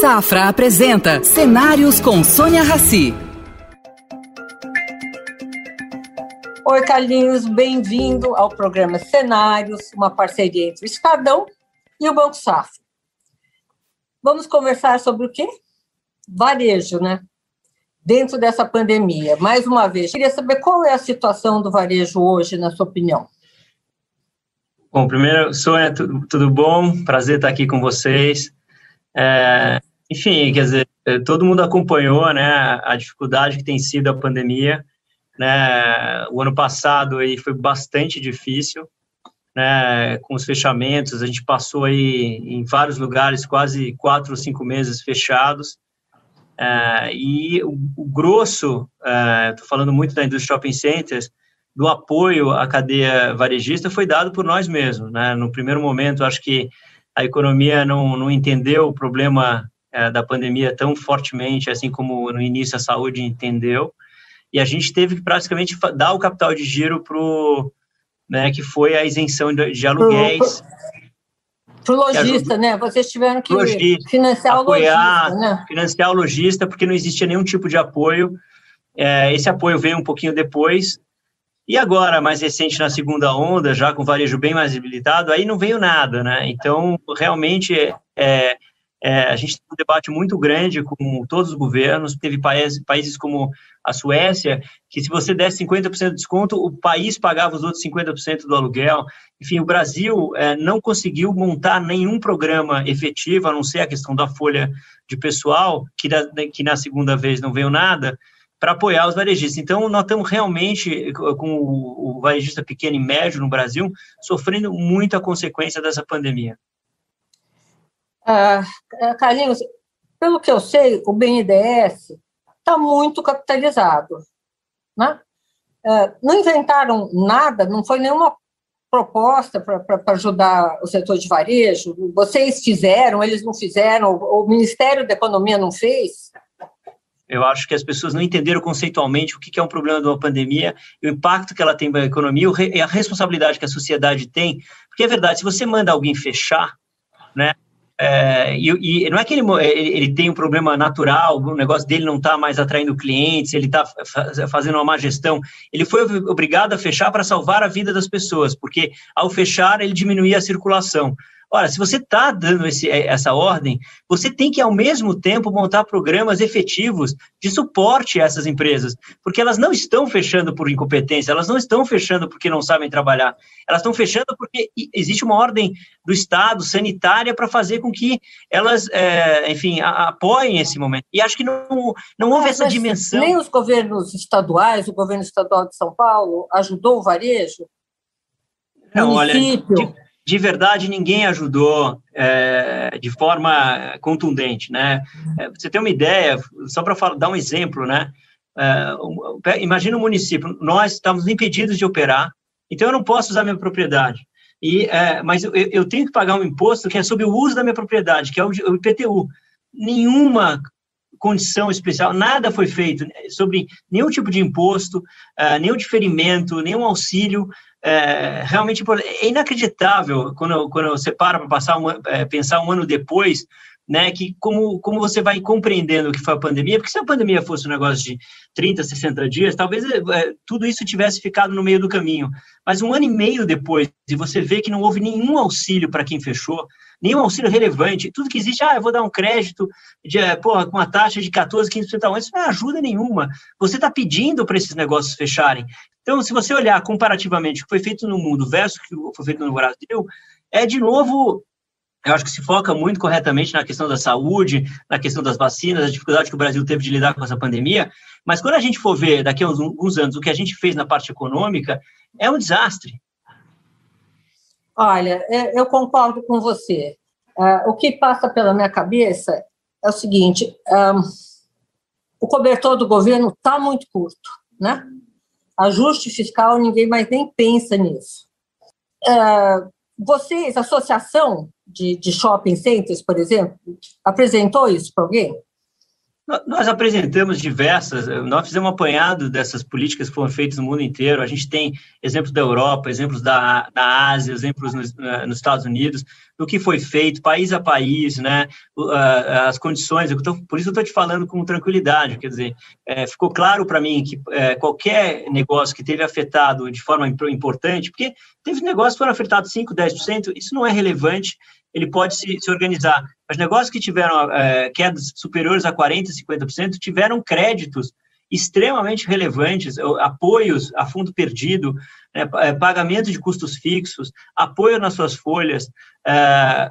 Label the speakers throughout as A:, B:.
A: Safra apresenta Cenários com Sônia Rassi.
B: Oi, Carlinhos, bem-vindo ao programa Cenários, uma parceria entre o Estadão e o Banco Safra. Vamos conversar sobre o quê? Varejo, né? Dentro dessa pandemia. Mais uma vez, queria saber qual é a situação do varejo hoje, na sua opinião.
C: Bom, primeiro, Sônia, tudo, tudo bom? Prazer estar aqui com vocês. É, enfim, quer dizer, todo mundo acompanhou né, a dificuldade que tem sido a pandemia. Né? O ano passado aí foi bastante difícil, né? com os fechamentos, a gente passou aí em vários lugares quase quatro ou cinco meses fechados. É, e o, o grosso, estou é, falando muito da indústria shopping centers, do apoio à cadeia varejista foi dado por nós mesmos. Né? No primeiro momento, acho que a economia não, não entendeu o problema é, da pandemia tão fortemente, assim como no início a saúde entendeu, e a gente teve que praticamente dar o capital de giro para né, que foi a isenção de, de aluguéis.
B: Para o lojista, né? Vocês tiveram que logista, financiar apoiar, o lojista, né?
C: Financiar o lojista, porque não existia nenhum tipo de apoio. É, esse apoio veio um pouquinho depois, e agora, mais recente, na segunda onda, já com varejo bem mais debilitado, aí não veio nada, né? Então, realmente, é, é, a gente tem um debate muito grande com todos os governos. Teve países, países como a Suécia, que se você desse 50% de desconto, o país pagava os outros 50% do aluguel. Enfim, o Brasil é, não conseguiu montar nenhum programa efetivo, a não ser a questão da folha de pessoal, que, da, que na segunda vez não veio nada para apoiar os varejistas. Então, nós estamos realmente, com o, varejista pequeno e médio no Brasil, sofrendo muita consequência dessa pandemia.
B: Ah, é, Carlinhos, pelo que eu sei, o BNDES está muito capitalizado. Né? É, não inventaram nada, não foi nenhuma proposta para ajudar o setor de varejo. Vocês fizeram, eles não fizeram, o Ministério da Economia não fez.
C: Eu acho que as pessoas não entenderam conceitualmente o que é um problema de uma pandemia, o impacto que ela tem para a economia e a responsabilidade que a sociedade tem. Porque é verdade, se você manda alguém fechar, né, é, e, e, não é que ele, ele, tem um problema natural, o negócio dele não está mais atraindo clientes, ele está fazendo uma má gestão. Ele foi obrigado a fechar para salvar a vida das pessoas, porque ao fechar ele diminuía a circulação. Ora, se você está dando esse, é, essa ordem, você tem que, ao mesmo tempo, montar programas efetivos de suporte a essas empresas, porque elas não estão fechando por incompetência, elas não estão fechando porque não sabem trabalhar, elas estão fechando porque existe uma ordem do Estado sanitária para fazer com que elas, é, enfim, a, apoiem esse momento. E acho que não, não houve essa dimensão.
B: Nem os governos estaduais, o governo estadual de São Paulo, ajudou o varejo?
C: Não, município. olha, de verdade ninguém ajudou é, de forma contundente, né? É, você tem uma ideia, só para dar um exemplo, né? É, imagina um município, nós estamos impedidos de operar, então eu não posso usar minha propriedade. E, é, mas eu, eu, tenho que pagar um imposto que é sobre o uso da minha propriedade, que é o, IPTU. Nenhuma condição especial, nada foi feito sobre nenhum tipo de imposto, uh, nenhum diferimento, nenhum auxílio é, realmente é inacreditável quando, quando você para para passar é, pensar um ano depois, né, que como, como você vai compreendendo o que foi a pandemia, porque se a pandemia fosse um negócio de 30, 60 dias, talvez é, é, tudo isso tivesse ficado no meio do caminho. Mas um ano e meio depois, e você vê que não houve nenhum auxílio para quem fechou, nenhum auxílio relevante, tudo que existe, ah, eu vou dar um crédito de, é, porra, com uma taxa de 14, 15% ao ano, isso não é ajuda nenhuma. Você está pedindo para esses negócios fecharem. Então, se você olhar comparativamente o que foi feito no mundo versus o que foi feito no Brasil, é de novo eu acho que se foca muito corretamente na questão da saúde, na questão das vacinas, a dificuldade que o Brasil teve de lidar com essa pandemia, mas quando a gente for ver daqui a alguns anos o que a gente fez na parte econômica, é um desastre.
B: Olha, é, eu concordo com você. Uh, o que passa pela minha cabeça é o seguinte: um, o cobertor do governo está muito curto, né? Ajuste fiscal, ninguém mais nem pensa nisso. Uh, vocês, associação de, de shopping centers, por exemplo, apresentou isso para alguém?
C: Nós apresentamos diversas, nós fizemos um apanhado dessas políticas que foram feitas no mundo inteiro. A gente tem exemplos da Europa, exemplos da, da Ásia, exemplos nos, nos Estados Unidos, do que foi feito, país a país, né? As condições. Tô, por isso eu estou te falando com tranquilidade. Quer dizer, é, ficou claro para mim que é, qualquer negócio que teve afetado de forma importante, porque teve negócios que foram afetados 5%, 10%, isso não é relevante ele pode se, se organizar. Os negócios que tiveram é, quedas superiores a 40%, 50%, tiveram créditos extremamente relevantes, apoios a fundo perdido, né, é, pagamento de custos fixos, apoio nas suas folhas, é,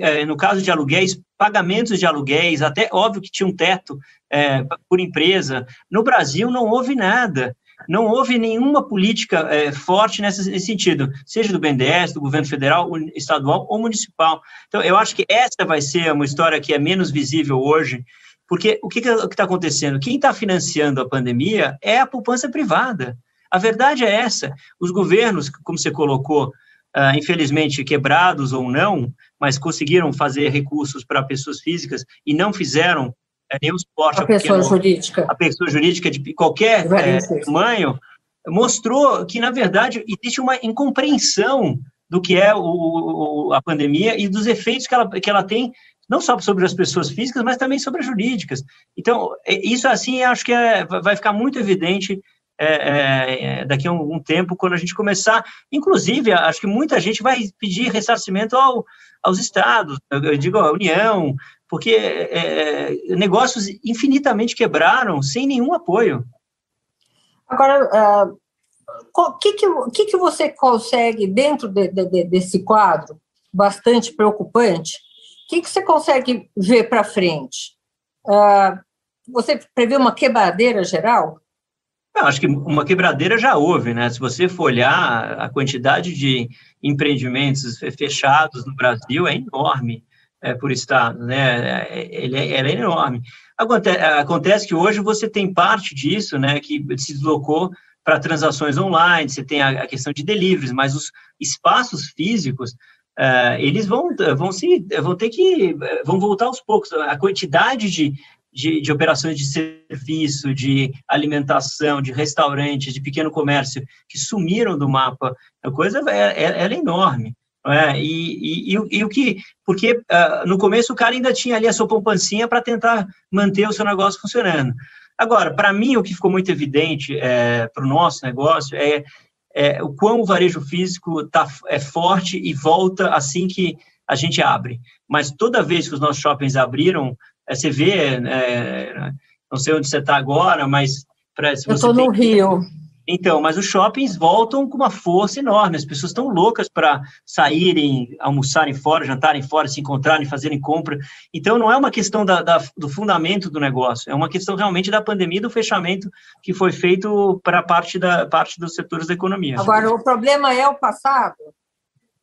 C: é, no caso de aluguéis, pagamentos de aluguéis, até óbvio que tinha um teto por empresa. No Brasil não houve nada não houve nenhuma política é, forte nesse, nesse, sentido, seja do BNDES, do governo federal, estadual ou municipal. Então, eu acho que essa vai ser uma história que é menos visível hoje, porque o que está acontecendo? Quem está financiando a pandemia é a poupança privada. A verdade é essa. Os governos, como você colocou, uh, infelizmente quebrados ou não, mas conseguiram fazer recursos para pessoas físicas e não fizeram é, nenhum.
B: A pessoa jurídica.
C: A pessoa jurídica de qualquer é, tamanho, mostrou que, na verdade, existe uma incompreensão do que é o, a pandemia e dos efeitos que ela, que ela tem, não só sobre as pessoas físicas, mas também sobre as jurídicas. Então, é, isso, assim, acho que é, vai ficar muito evidente é, é, é, daqui a um, um, tempo, quando a gente começar. Inclusive, acho que muita gente vai pedir ressarcimento ao, aos estados, eu digo a União, porque é, é, negócios infinitamente quebraram sem nenhum apoio.
B: Agora, o uh, que, que, que, que você consegue, dentro de, de, desse quadro bastante preocupante, o que, que você consegue ver para frente? Uh, você prevê uma quebradeira geral?
C: Eu acho que uma quebradeira já houve, né? Se você for olhar a quantidade de empreendimentos fechados no Brasil é enorme é, por estado, né? Ele, é, ela é enorme. Acontece, que hoje você tem parte disso, né, que se deslocou para transações online, você tem a, a, questão de deliveries, mas os espaços físicos, uh, eles vão, vão, se, vão ter que, vão voltar aos poucos. A quantidade de, de, de, operações de serviço, de alimentação, de restaurantes, de pequeno comércio que sumiram do mapa, a coisa é, é, é enorme. É, e, e, e, o que, porque uh, no começo o cara ainda tinha ali a sua poupancinha para tentar manter o seu negócio funcionando. Agora, para mim, o que ficou muito evidente é, para o nosso negócio é, é, o quão o varejo físico tá, é forte e volta assim que a gente abre. Mas toda vez que os nossos shoppings abriram, é, você vê, é, não sei onde você está agora, mas...
B: Pra, Eu estou no Rio.
C: Então, mas os shoppings voltam com uma força enorme. As pessoas estão loucas para saírem, almoçarem fora, jantarem fora, se encontrarem, fazerem compra. Então, não é uma questão da, da, do fundamento do negócio, é uma questão realmente da pandemia, do fechamento que foi feito para parte parte dos setores da economia.
B: Agora, o problema é o passado.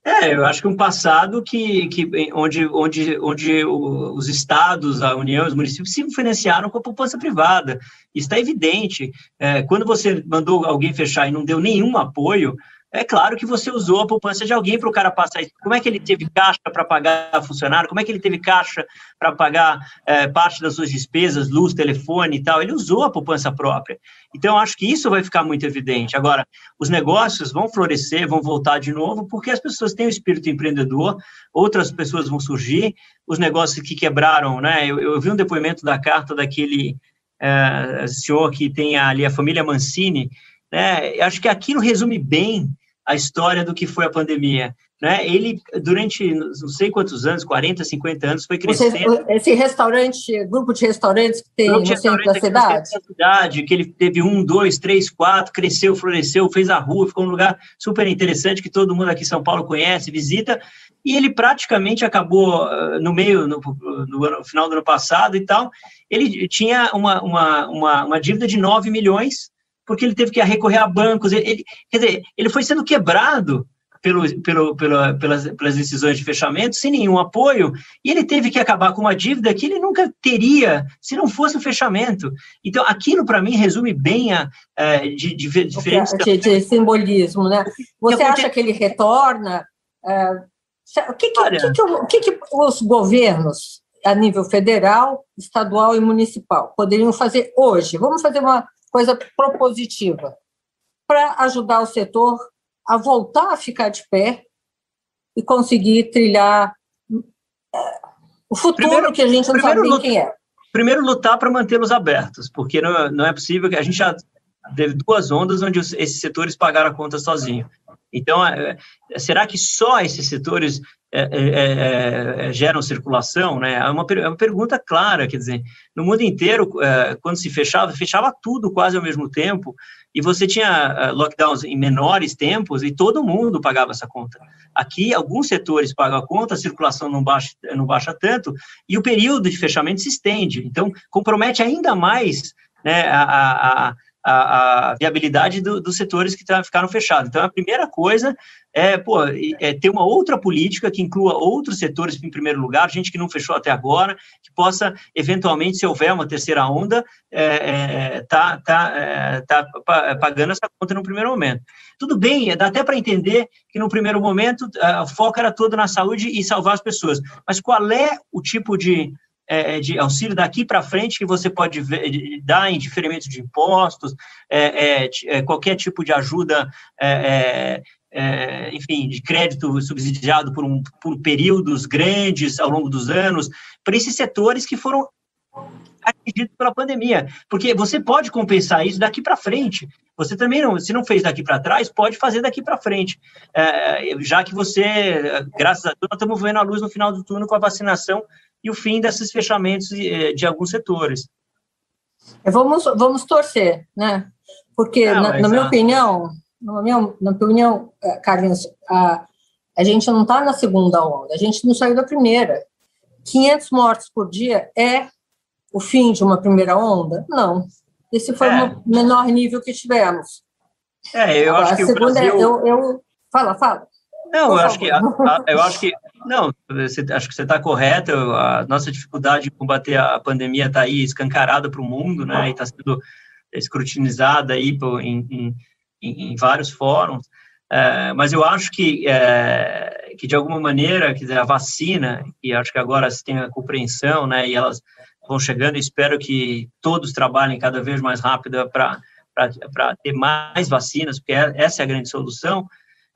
C: É, eu acho que um passado que, que onde, onde, onde os estados, a União, os municípios se financiaram com a poupança privada. Está evidente. É, quando você mandou alguém fechar e não deu nenhum apoio, é claro que você usou a poupança de alguém para o cara passar isso. Como é que ele teve caixa para pagar funcionário? Como é que ele teve caixa para pagar é, parte das suas despesas, luz, telefone e tal? Ele usou a poupança própria. Então, acho que isso vai ficar muito evidente. Agora, os negócios vão florescer, vão voltar de novo, porque as pessoas têm o espírito empreendedor, outras pessoas vão surgir, os negócios que quebraram, né? Eu, eu vi um depoimento da carta daquele é, senhor que tem ali a família Mancini, né? Acho que aquilo resume bem a história do que foi a pandemia. Né? Ele, durante não sei quantos anos, 40, 50 anos, foi crescendo.
B: esse restaurante, grupo de restaurantes que tem no centro da cidade?
C: Da cidade, que ele teve um, dois, três, quatro, cresceu, floresceu, fez a rua, ficou um lugar super interessante que todo mundo aqui em São Paulo conhece, visita, e ele praticamente acabou ah, no meio, no, no, ano, no final do ano passado e tal, ele tinha uma, uma, uma, uma dívida de 9 milhões, porque ele teve que recorrer a bancos. Ele, quer dizer, ele foi sendo quebrado pelo, pelo, pela, pelas, pelas decisões de fechamento, sem nenhum apoio, e ele teve que acabar com uma dívida que ele nunca teria se não fosse o fechamento. Então, aquilo, para mim, resume bem a, a de, de, diferentes...
B: De, de simbolismo, né? Você acha que ele retorna? Uh, o que, que, Olha, que, que, que, os governos a nível federal, estadual e municipal poderiam fazer hoje? Vamos fazer uma coisa propositiva para ajudar o setor a voltar a ficar de pé e conseguir trilhar é, o futuro primeiro, que a gente não sabe nem quem é.
C: Primeiro, lutar para mantê-los abertos, porque não, não é possível que a gente já teve duas ondas onde esses setores pagaram a conta sozinho. Então, é, será que só esses setores é, é, é, geram circulação? Né? É, uma, é uma pergunta clara, quer dizer, no mundo inteiro, é, quando se fechava, fechava tudo quase ao mesmo tempo, e você tinha lockdowns em menores tempos, e todo mundo pagava essa conta. Aqui, alguns setores pagam a conta, a circulação não baixa, não baixa tanto, e o período de fechamento se estende. Então, compromete ainda mais né, a, a a, a viabilidade do, dos setores que tá, ficaram fechados. Então, a primeira coisa é, pô, é ter uma outra política que inclua outros setores em primeiro lugar, gente que não fechou até agora, que possa, eventualmente, se houver uma terceira onda, é, é, tá, tá, é, tá pagando essa conta no primeiro momento. Tudo bem, dá até para entender que no primeiro momento o foco era todo na saúde e salvar as pessoas, mas qual é o tipo de é, é, de auxílio daqui para frente que você pode ver, dar em diferimento de impostos, é, é, é qualquer tipo de ajuda, é, enfim, de crédito subsidiado por, um, por períodos grandes ao longo dos anos, para esses setores que foram atingidos pela pandemia, porque você pode compensar isso daqui para frente. Você também não, se não fez daqui para trás, pode fazer daqui para frente, já que você, graças a Deus, estamos vendo a luz no final do turno com a vacinação e o fim desses fechamentos eh, de alguns setores.
B: É, vamos, vamos torcer, né? Porque, não, na, na minha opinião, na minha, na minha opinião, eh, Carlinhos, a, a gente não está na segunda onda, a gente não saiu da primeira. 500 mortes por dia é o fim de uma primeira onda? Não. Esse foi é. o menor nível que tivemos.
C: É, eu Agora, acho que a segunda, o Brasil...
B: eu, eu... Fala, fala.
C: Não, eu acho, que, eu acho que não, você, acho que você está correto. A nossa dificuldade de combater a pandemia está aí escancarada para o mundo, né? E está sendo escrutinizada aí em, em, em, vários fóruns. É, mas eu acho que, é, que de alguma maneira, dizer, a vacina, e acho que agora se tem a compreensão, né? E elas vão chegando. Espero que todos trabalhem cada vez mais rápido para ter mais vacinas, porque é, essa é a grande solução.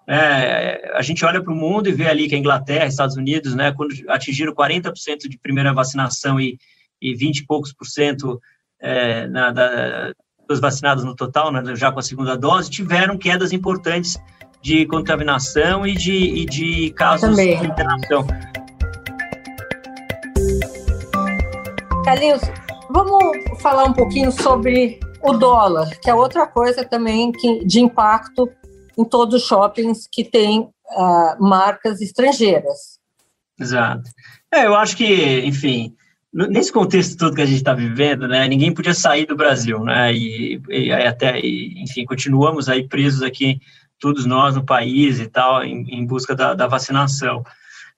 C: É, a gente olha para o mundo e vê ali que a Inglaterra, Estados Unidos, né, quando atingiram 40% de primeira vacinação e, e 20 e poucos por cento é, na, da, dos vacinados no total, né, já com a segunda dose, tiveram quedas importantes de contaminação e de, e de casos Também. de internação.
B: Carlinhos, vamos falar um pouquinho sobre o dólar, que é outra coisa também que, de impacto em todos os shoppings que têm uh, marcas estrangeiras.
C: Exato. É, eu acho que, enfim, nesse contexto todo que a gente está vivendo, né, ninguém podia sair do Brasil, né, e, e até, e, enfim, continuamos aí presos aqui, todos nós no país e tal, em, em busca da, da, vacinação.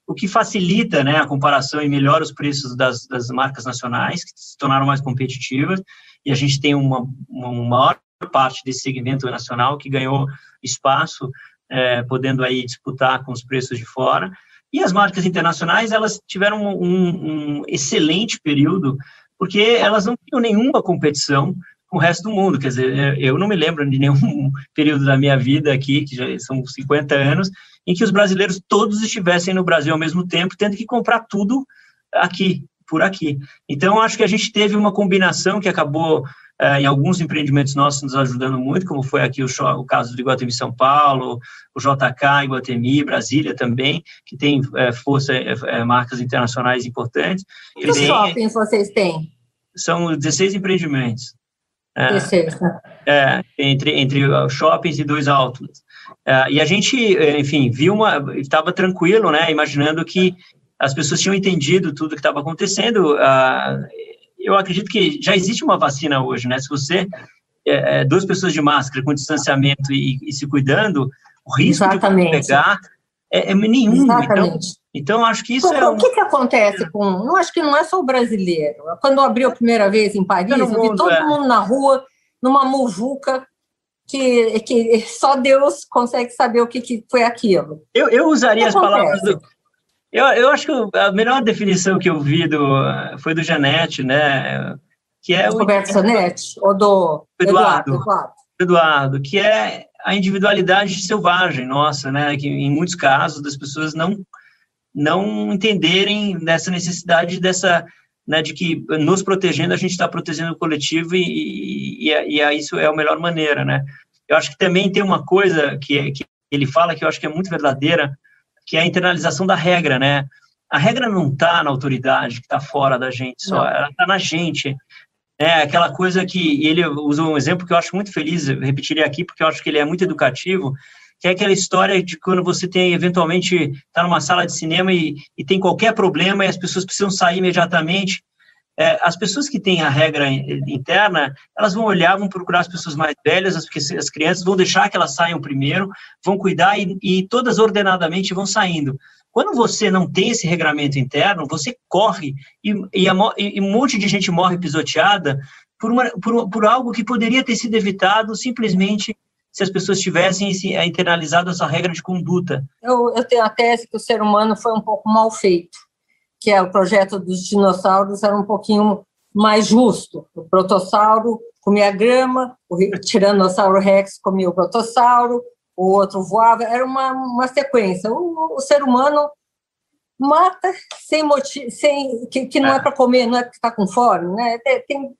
C: O que facilita, né, a comparação e melhora os preços das, das marcas nacionais, que se tornaram mais competitivas, e a gente tem uma, uma maior parte desse segmento nacional que ganhou espaço, é, podendo aí disputar com os preços de fora. E as marcas internacionais, elas tiveram um, um excelente período, porque elas não tinham nenhuma competição com o resto do mundo. Quer dizer, eu não me lembro de nenhum período da minha vida aqui, que já são 50 anos, em que os brasileiros todos estivessem no Brasil ao mesmo tempo, tendo que comprar tudo aqui, por aqui. Então, acho que a gente teve uma combinação que acabou é, em alguns empreendimentos nossos nos ajudando muito, como foi aqui o, o caso do Iguatemi São Paulo, o JK, Iguatemi, Brasília também, que tem é, força, é, é marcas internacionais importantes.
B: Quantos shoppings vocês têm?
C: São 16 empreendimentos.
B: 16,
C: né? É, entre, entre shoppings e dois outlets. É, e a gente, enfim, viu uma, estava tranquilo, né, imaginando que as pessoas tinham entendido tudo que estava acontecendo. Uh, eu acredito que já existe uma vacina hoje, né? Se você é, é, duas pessoas de máscara com distanciamento e, e se cuidando, o risco Exatamente. de pegar é, é nenhum. Então, então, acho que isso
B: é.
C: Um...
B: O que, que acontece com. Eu acho que não é só o brasileiro. Quando abriu a primeira vez em Paris, eu vi todo é. mundo na rua, numa muvuca, que, que só Deus consegue saber o que, que foi aquilo.
C: Eu, eu usaria as palavras do, Eu, eu acho que a melhor definição que eu vi do, foi do Janete, né? Que é
B: o Roberto Janete ou do
C: Eduardo, Eduardo. Eduardo, que é a individualidade selvagem nossa, né? Que em muitos casos das pessoas não não entenderem dessa necessidade dessa né, de que nos protegendo a gente está protegendo o coletivo e, e, e, e isso é a melhor maneira, né? Eu acho que também tem uma coisa que, que ele fala que eu acho que é muito verdadeira, que é a internalização da regra, né? A regra não está na autoridade que está fora da gente só, não. ela está na gente. É aquela coisa que ele usa um exemplo que eu acho muito feliz, eu repetiria aqui porque eu acho que ele é muito educativo, que é aquela história de quando você tem, eventualmente, está numa sala de cinema e, e tem qualquer problema e as pessoas precisam sair imediatamente. É, as pessoas que têm a regra interna, elas vão olhar, vão procurar as pessoas mais velhas, as, as crianças vão deixar que elas saiam primeiro, vão cuidar e, e todas ordenadamente vão saindo. Quando você não tem esse regramento interno, você corre e, e, a, e um monte de gente morre pisoteada por, uma, por, por, algo que poderia ter sido evitado simplesmente se as pessoas tivessem eh, internalizado essa regra de conduta.
B: Eu, eu tenho a tese que o ser humano foi um pouco mal feito, que é o projeto dos dinossauros era um pouquinho mais justo. O protossauro comia grama, o tiranossauro rex comia o protossauro, o outro voava, era uma, uma sequência. O, o ser humano mata sem motivo, sem, que, que não é, é para comer, não é porque está com fome, né? Tem, tem,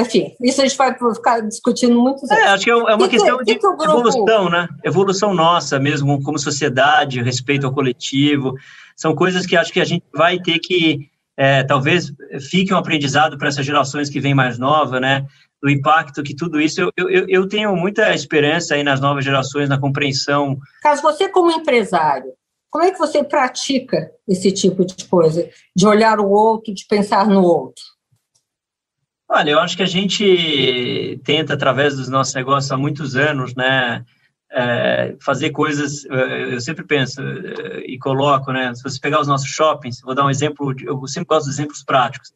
B: enfim, isso a gente vai ficar discutindo muito.
C: É, acho que é uma que, questão que, de que evolução, né? Evolução nossa mesmo, como sociedade, respeito ao coletivo. São coisas que acho que a gente vai ter que, é, talvez, fique um aprendizado para essas gerações que vêm mais novas, né? do impacto que tudo isso. Eu, eu, eu tenho muita esperança aí nas novas gerações, na compreensão.
B: Caso você, como empresário, como é que você pratica esse tipo de coisa? De olhar o outro, de pensar no outro?
C: Olha, eu acho que a gente tenta, através dos nossos negócios há muitos anos, né, é, fazer coisas, é, eu sempre penso é, e coloco, né, se você pegar os nossos shoppings, vou dar um exemplo, eu sempre gosto de exemplos práticos,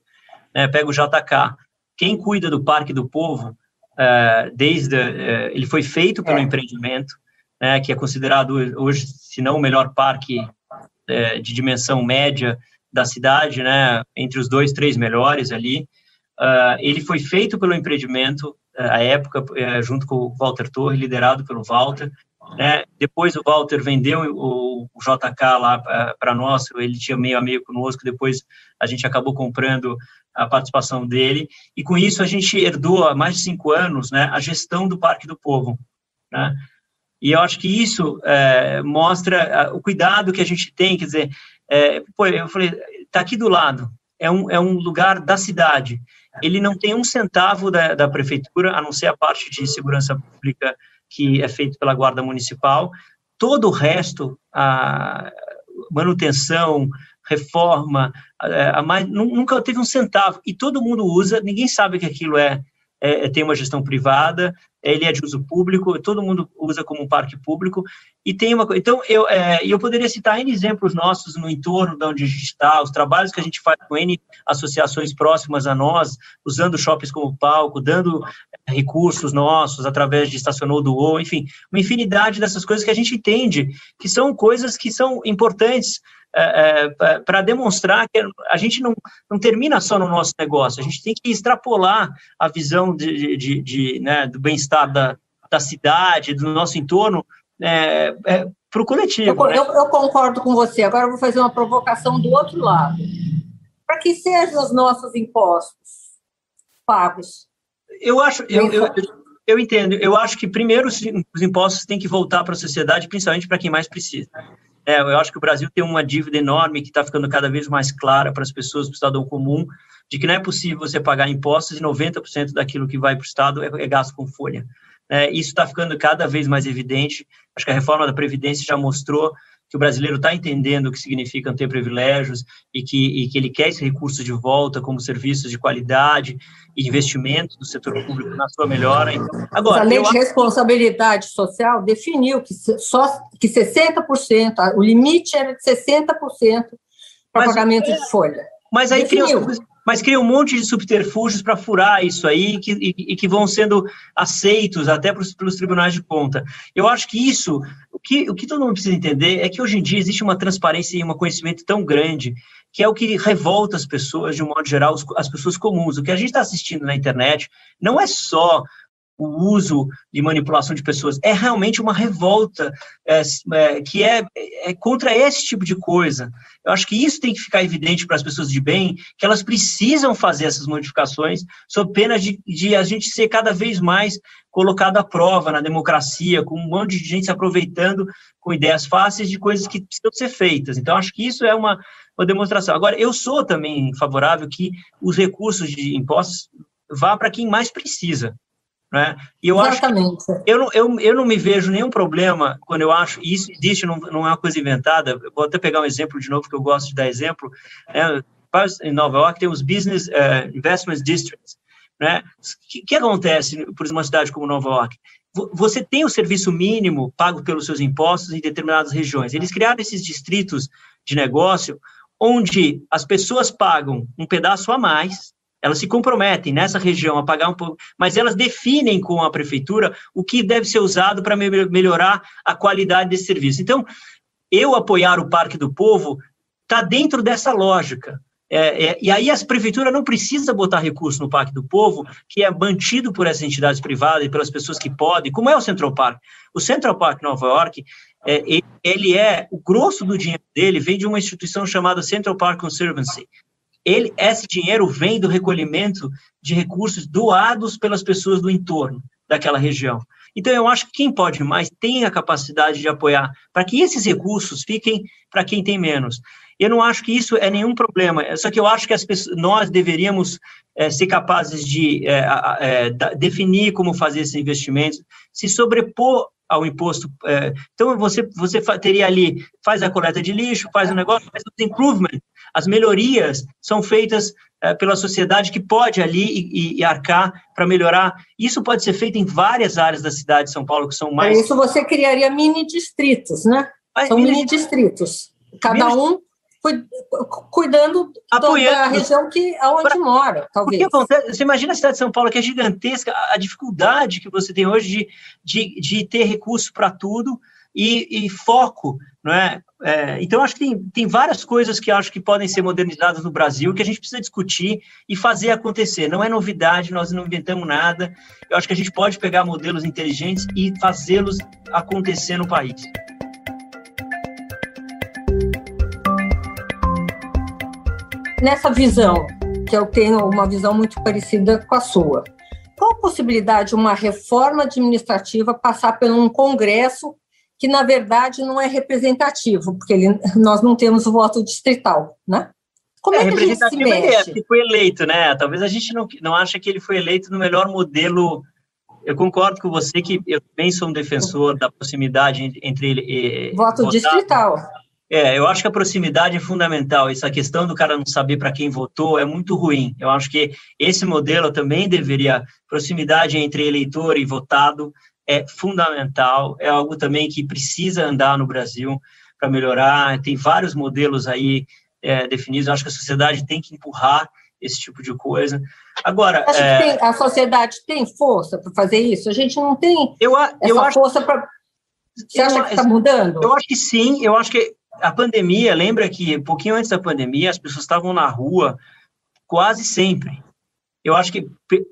C: né, pega o JK, quem cuida do Parque do Povo, é, desde é, ele foi feito pelo é. empreendimento, né, que é considerado hoje, se não o melhor parque de dimensão média da cidade, né, entre os dois, três melhores ali. Uh, ele foi feito pelo empreendimento, à época, junto com o Walter Torre, liderado pelo Walter. Né? Depois o Walter vendeu o, o JK lá para nós, ele tinha meio a meio conosco, depois a gente acabou comprando a participação dele, e com isso a gente herdou há mais de cinco anos né, a gestão do Parque do Povo. Né? E eu acho que isso é, mostra o cuidado que a gente tem, quer dizer, é, pô, eu falei, está aqui do lado, é um, é um lugar da cidade, ele não tem um centavo da, da prefeitura, a não ser a parte de segurança pública que é feito pela Guarda Municipal, todo o resto, a manutenção, reforma, a, a mais, nunca teve um centavo, e todo mundo usa, ninguém sabe que aquilo é, é, é tem uma gestão privada, ele é de uso público, todo mundo usa como um parque público, e tem uma então eu, é, eu poderia citar N exemplos nossos no entorno de onde a gente está, os trabalhos que a gente faz com N associações próximas a nós, usando shoppings como palco, dando é, recursos nossos através de estacionou doou, enfim, uma infinidade dessas coisas que a gente entende que são coisas que são importantes é, é, para demonstrar que a gente não, não termina só no nosso negócio, a gente tem que extrapolar a visão de, de, de né, do bem-estar da, da cidade, do nosso entorno, é, é para o coletivo.
B: Eu, né? eu, eu, concordo com você. Agora eu vou fazer uma provocação do outro lado. Para que sejam os nossos impostos pagos?
C: Eu acho, eu, eu, eu entendo. Eu acho que primeiro os impostos têm que voltar para a sociedade, principalmente para quem mais precisa. É, eu acho que o Brasil tem uma dívida enorme que está ficando cada vez mais clara para as pessoas, para o cidadão comum, de que não é possível você pagar impostos e 90% daquilo que vai para o Estado é, é gasto com folha. É, isso está ficando cada vez mais evidente. Acho que a reforma da Previdência já mostrou que o brasileiro está entendendo o que significa ter privilégios e que, e que ele quer esse recurso de volta como serviços de qualidade e investimento do setor público na sua melhora. Então,
B: agora, a lei de responsabilidade social definiu que só que 60%, o limite era de 60% para pagamento é, de folha.
C: Mas aí definiu. Mas cria um monte de subterfúgios para furar isso aí que, e, e, que vão sendo aceitos até pelos, pelos, tribunais de conta. Eu acho que isso, o que, o que todo mundo precisa entender é que hoje em dia existe uma transparência e um conhecimento tão grande que é o que revolta as pessoas, de um modo geral, as pessoas comuns. O que a gente está assistindo na internet não é só o uso de manipulação de pessoas, é realmente uma revolta é, é, que é, é, contra esse tipo de coisa. Eu acho que isso tem que ficar evidente para as pessoas de bem, que elas precisam fazer essas modificações, sob pena de, de a gente ser cada vez mais colocado à prova na democracia, com um monte de gente se aproveitando com ideias fáceis de coisas que precisam ser feitas. Então, acho que isso é uma, uma demonstração. Agora, eu sou também favorável que os recursos de impostos vá para quem mais precisa. Né? E eu Exatamente. acho eu não, eu, eu não me vejo nenhum problema quando eu acho, e isso existe, não, não é uma coisa inventada, vou até pegar um exemplo de novo, que eu gosto de dar exemplo, né? em Nova York tem os Business uh, Investment Districts, né? O que, que acontece, por uma cidade como Nova York? Você tem o serviço mínimo pago pelos seus impostos em determinadas regiões. Eles criaram esses distritos de negócio onde as pessoas pagam um pedaço a mais, elas se comprometem nessa região a pagar um pouco, mas elas definem com a prefeitura o que deve ser usado para me melhorar a qualidade desse serviço. Então, eu apoiar o Parque do Povo está dentro dessa lógica. É, é, e aí a prefeitura não precisa botar recurso no Parque do Povo, que é mantido por essas entidades privadas e pelas pessoas que podem, como é o Central Park. O Central Park Nova York, é, ele é, o grosso do dinheiro dele vem de uma instituição chamada Central Park Conservancy, ele, esse dinheiro vem do recolhimento de recursos doados pelas pessoas do entorno daquela região. Então, eu acho que quem pode mais tem a capacidade de apoiar para que esses recursos fiquem para quem tem menos. Eu não acho que isso é nenhum problema, só que eu acho que pessoas, nós deveríamos é, ser capazes de é, é, definir como fazer esses investimentos, se sobrepor ao imposto. então, você, você teria ali, faz a coleta de lixo, faz o negócio, faz os improvements, as melhorias são feitas é, pela sociedade que pode ali e, e arcar para melhorar. Isso pode ser feito em várias áreas da cidade de São Paulo, que são mais.
B: isso você criaria mini distritos, né? Mas, são mini distritos. Cada mini... um cuidando Apoiando. da região que aonde pra, mora, talvez.
C: Você imagina a cidade de São Paulo que é gigantesca, a dificuldade que você tem hoje de, de, de ter recurso para tudo e, e, foco, não é? é? Então, acho que tem, tem várias coisas que acho que podem ser modernizadas no Brasil que a gente precisa discutir e fazer acontecer. Não é novidade, nós não inventamos nada. Eu acho que a gente pode pegar modelos inteligentes e fazê-los acontecer no país.
B: Nessa visão, que eu tenho uma visão muito parecida com a sua, qual a possibilidade de uma reforma administrativa passar por um congresso que na verdade não é representativo, porque ele, nós não temos o voto distrital, né?
C: Como é, é que a gente se mexe? Ele é, foi eleito, né? Talvez a gente não, não ache que ele foi eleito no melhor modelo. Eu concordo com você que eu também sou um defensor da proximidade entre ele e
B: voto votar. distrital.
C: É, eu acho que a proximidade é fundamental. Essa questão do cara não saber para quem votou é muito ruim. Eu acho que esse modelo também deveria proximidade entre eleitor e votado é fundamental, é algo também que precisa andar no Brasil para melhorar. Tem vários modelos aí é, definidos, acho que a sociedade tem que empurrar esse tipo de coisa. Agora,
B: é, tem, a sociedade tem força para fazer isso? A gente não tem eu, eu essa acho, força para. Você acha que está mudando?
C: Eu acho que sim. Eu acho que a pandemia, lembra que pouquinho antes da pandemia, as pessoas estavam na rua quase sempre eu acho que,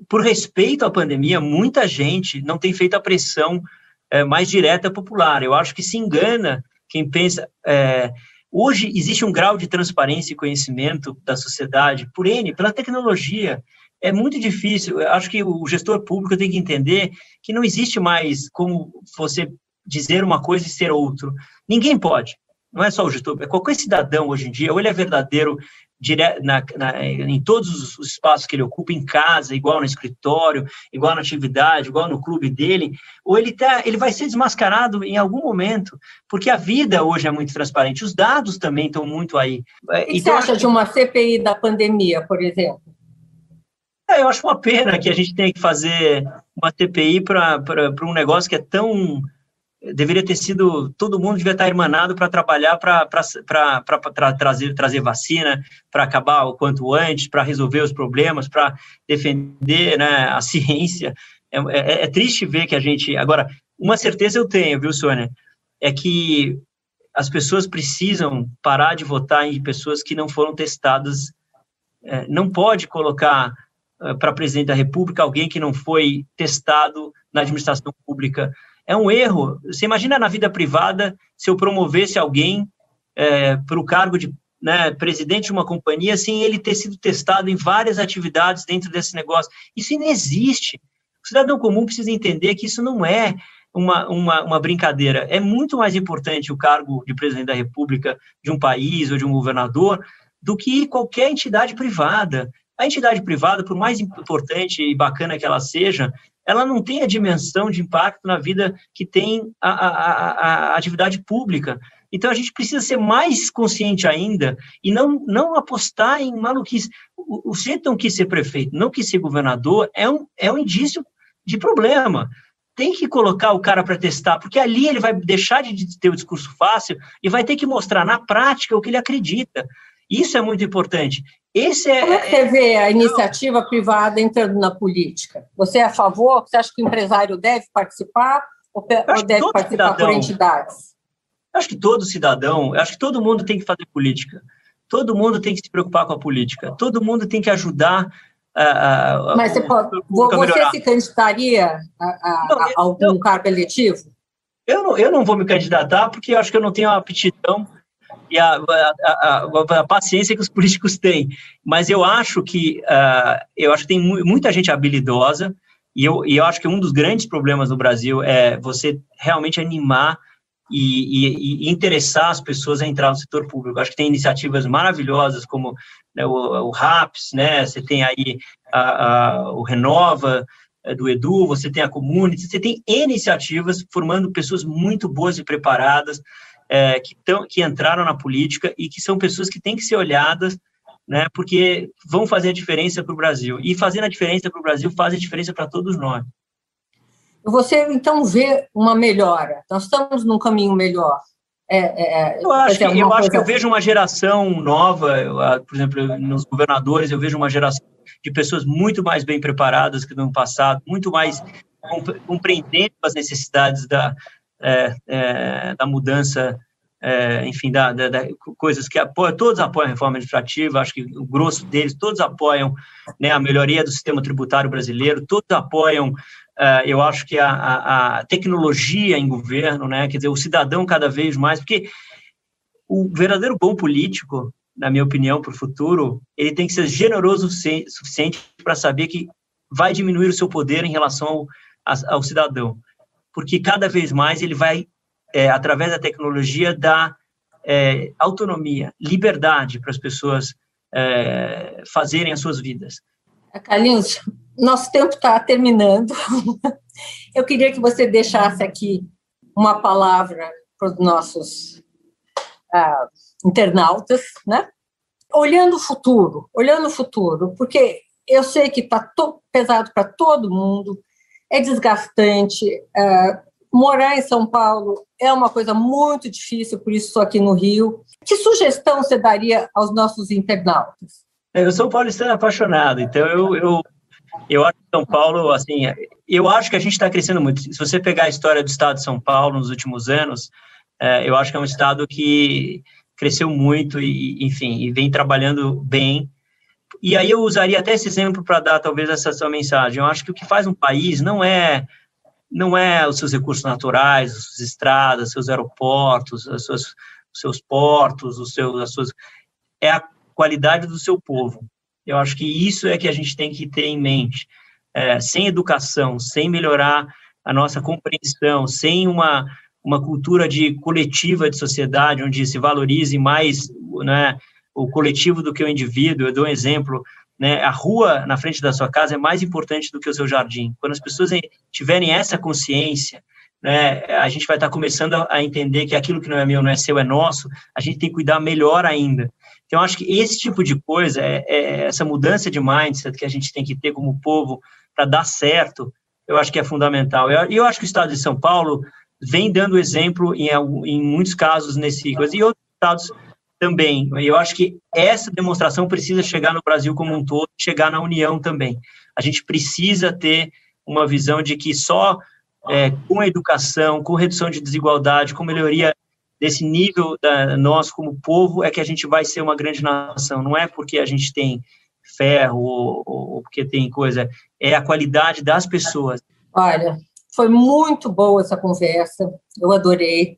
C: por respeito à pandemia, muita gente não tem feito a pressão é, mais direta popular. Eu acho que se engana quem pensa. É, hoje existe um grau de transparência e conhecimento da sociedade, por N, pela tecnologia. É muito difícil. Eu acho que o gestor público tem que entender que não existe mais como você dizer uma coisa e ser outro. Ninguém pode não é só o gestor, é qualquer cidadão hoje em dia, ou ele é verdadeiro dire, na, na, em todos os espaços que ele ocupa, em casa, igual no escritório, igual na atividade, igual no clube dele, ou ele, tá, ele vai ser desmascarado em algum momento, porque a vida hoje é muito transparente, os dados também estão muito aí.
B: O que então, você acha de uma CPI da pandemia, por exemplo?
C: É, eu acho uma pena que a gente tenha que fazer uma CPI para um negócio que é tão deveria ter sido, todo mundo devia estar irmanado para trabalhar para trazer, trazer vacina, para acabar o quanto antes, para resolver os problemas, para defender né, a ciência. É, é, é, triste ver que a gente. Agora, uma certeza eu tenho, viu, Sônia? É que as pessoas precisam parar de votar em pessoas que não foram testadas. É, não pode colocar é, para presidente da República alguém que não foi testado na administração pública é um erro. Você imagina na vida privada se eu promovesse alguém é, para o cargo de né, presidente de uma companhia sem ele ter sido testado em várias atividades dentro desse negócio. Isso não existe. O cidadão comum precisa entender que isso não é uma, uma, uma brincadeira. É muito mais importante o cargo de presidente da República de um país ou de um governador do que qualquer entidade privada. A entidade privada, por mais importante e bacana que ela seja, ela não tem a dimensão de impacto na vida que tem a, a, a, atividade pública. Então, a gente precisa ser mais consciente ainda e não, não apostar em maluquice. O, o Centro não quis ser prefeito, não quis ser governador, é um, é um indício de problema. Tem que colocar o cara para testar, porque ali ele vai deixar de ter o discurso fácil e vai ter que mostrar na prática o que ele acredita. Isso é muito importante. Esse é,
B: Como é que você vê a iniciativa privada entrando na política? Você é a favor? Você acha que o empresário deve participar ou, ou deve participar cidadão, por entidades?
C: Eu acho que todo cidadão, acho que todo mundo tem que fazer política. Todo mundo tem que se preocupar com a política. Todo mundo tem que ajudar
B: a, Mas você, pode, você se candidataria a, a, não, a algum eu, cargo eletivo?
C: Eu não, eu não vou me candidatar porque acho que eu não tenho aptidão e a, a, a, a, paciência que os políticos têm. Mas eu acho que uh, eu acho que tem mu muita gente habilidosa e eu, e eu acho que um dos grandes problemas no Brasil é você realmente animar e, e, e, interessar as pessoas a entrar no setor público. Acho que tem iniciativas maravilhosas como né, o, o RAPS, né? Você tem aí a, o Renova é, do Edu, você tem a Community, você tem iniciativas formando pessoas muito boas e preparadas é, que, tão, que entraram na política e que são pessoas que têm que ser olhadas, né, porque vão fazer a diferença para o Brasil. E fazendo a diferença para o Brasil, faz a diferença para todos nós.
B: Você, então, vê uma melhora. Nós estamos num caminho melhor.
C: É, é, é eu acho, que, eu, acho que eu vejo uma geração nova, eu, por exemplo, nos governadores, eu vejo uma geração de pessoas muito mais bem preparadas que no passado, muito mais compreendendo as necessidades da, é, é, da mudança, é, enfim, da, da, da, coisas que apoiam, todos apoiam a reforma administrativa, acho que o grosso deles, todos apoiam né, a melhoria do sistema tributário brasileiro, todos apoiam, é, eu acho que a, a, a, tecnologia em governo, né, quer dizer, o cidadão cada vez mais, porque o verdadeiro bom político, na minha opinião, para o futuro, ele tem que ser generoso o suficiente para saber que vai diminuir o seu poder em relação ao, ao cidadão porque cada vez mais ele vai, é, através da tecnologia, dar é, autonomia, liberdade para as pessoas é, fazerem as suas vidas.
B: Carlinhos, nosso tempo está terminando. Eu queria que você deixasse aqui uma palavra para os nossos ah, internautas, né? Olhando o futuro, olhando o futuro, porque eu sei que está pesado para todo mundo, é desgastante. É, morar em São Paulo é uma coisa muito difícil, por isso estou aqui no Rio. Que sugestão você daria aos nossos internautas?
C: Eu sou paulistano apaixonado, então eu, eu, eu acho que São Paulo, assim, eu acho que a gente está crescendo muito. Se você pegar a história do estado de São Paulo nos últimos anos, é, eu acho que é um estado que cresceu muito e, enfim, e vem trabalhando bem e aí eu usaria até esse exemplo para dar talvez essa sua mensagem. Eu acho que o que faz um país não é não é os seus recursos naturais, as suas estradas, seus aeroportos, as suas, os seus portos, os seus, as suas é a qualidade do seu povo. Eu acho que isso é que a gente tem que ter em mente. É, sem educação, sem melhorar a nossa compreensão, sem uma, uma cultura de coletiva de sociedade, onde se valorize mais né, o coletivo do que o indivíduo. Eu dou um exemplo, né? A rua na frente da sua casa é mais importante do que o seu jardim. Quando as pessoas tiverem essa consciência, né, a gente vai estar começando a entender que aquilo que não é meu, não é seu, é nosso. A gente tem que cuidar melhor ainda. Então, acho que esse tipo de coisa, é, é essa mudança de mindset que a gente tem que ter como povo para dar certo, eu acho que é fundamental. E eu, eu, acho que o Estado de São Paulo vem dando exemplo em, em muitos casos nesse coisa, e outros estados também. Eu acho que essa demonstração precisa chegar no Brasil como um todo, chegar na União também. A gente precisa ter uma visão de que só é, com a educação, com redução de desigualdade, com melhoria desse nível da, nós como povo, é que a gente vai ser uma grande nação. Não é porque a gente tem ferro ou, ou porque tem coisa, é a qualidade das pessoas.
B: Olha, foi muito boa essa conversa, eu adorei.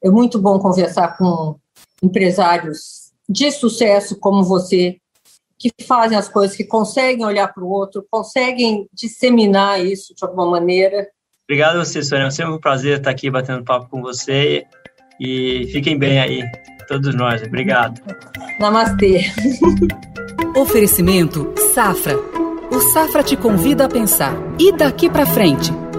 B: É muito bom conversar com empresários de sucesso como você, que fazem as coisas, que conseguem olhar para o outro, conseguem disseminar isso de alguma maneira.
C: Obrigado a você, Sônia. É sempre um prazer estar aqui batendo papo com você e fiquem bem aí, todos nós. Obrigado.
B: Namastê.
A: Oferecimento Safra. O Safra te convida a pensar. E daqui para frente?